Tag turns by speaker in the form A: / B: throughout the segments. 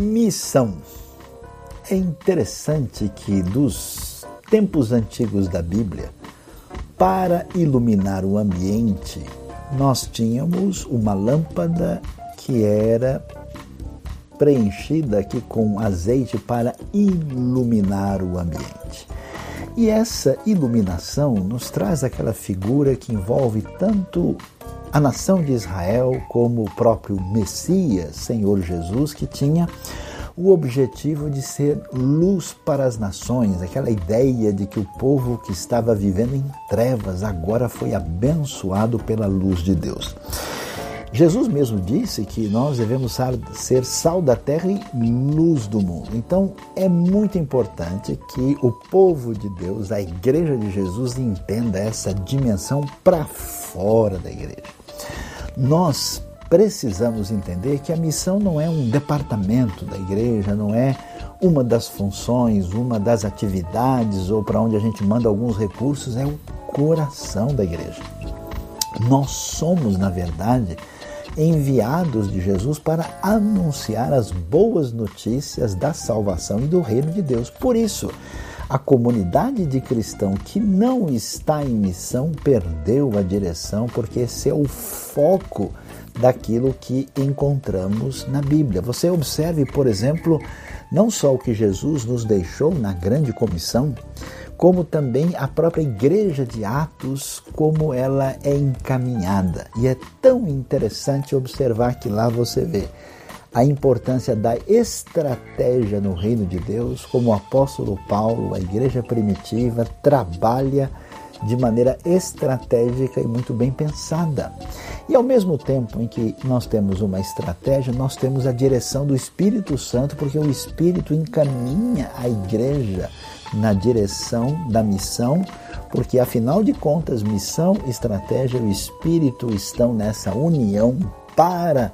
A: Missão. É interessante que dos tempos antigos da Bíblia, para iluminar o ambiente, nós tínhamos uma lâmpada que era preenchida aqui com azeite para iluminar o ambiente. E essa iluminação nos traz aquela figura que envolve tanto a nação de Israel como o próprio Messias, Senhor Jesus, que tinha o objetivo de ser luz para as nações, aquela ideia de que o povo que estava vivendo em trevas agora foi abençoado pela luz de Deus. Jesus mesmo disse que nós devemos ser sal da terra e luz do mundo. Então é muito importante que o povo de Deus, a igreja de Jesus, entenda essa dimensão para fora da igreja. Nós precisamos entender que a missão não é um departamento da igreja, não é uma das funções, uma das atividades ou para onde a gente manda alguns recursos, é o coração da igreja. Nós somos, na verdade, enviados de Jesus para anunciar as boas notícias da salvação e do reino de Deus. Por isso, a comunidade de cristão que não está em missão perdeu a direção, porque esse é o foco daquilo que encontramos na Bíblia. Você observe, por exemplo, não só o que Jesus nos deixou na grande comissão, como também a própria igreja de Atos, como ela é encaminhada. E é tão interessante observar que lá você vê a importância da estratégia no reino de Deus, como o apóstolo Paulo, a igreja primitiva, trabalha de maneira estratégica e muito bem pensada. E ao mesmo tempo em que nós temos uma estratégia, nós temos a direção do Espírito Santo, porque o Espírito encaminha a igreja na direção da missão, porque afinal de contas, missão, estratégia e o Espírito estão nessa união para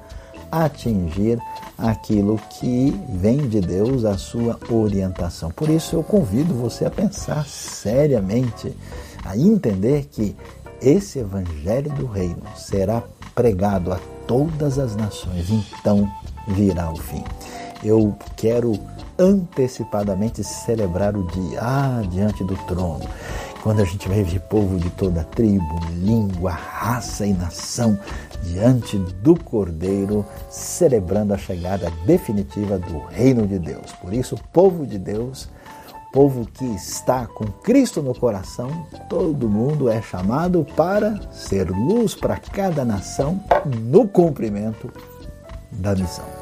A: atingir aquilo que vem de Deus, a sua orientação. Por isso eu convido você a pensar seriamente, a entender que esse evangelho do reino será pregado a todas as nações, então virá o fim. Eu quero antecipadamente celebrar o dia, ah, diante do trono, quando a gente vai ver povo de toda tribo, língua, raça e nação diante do Cordeiro, celebrando a chegada definitiva do reino de Deus. Por isso, povo de Deus, povo que está com Cristo no coração, todo mundo é chamado para ser luz para cada nação no cumprimento da missão.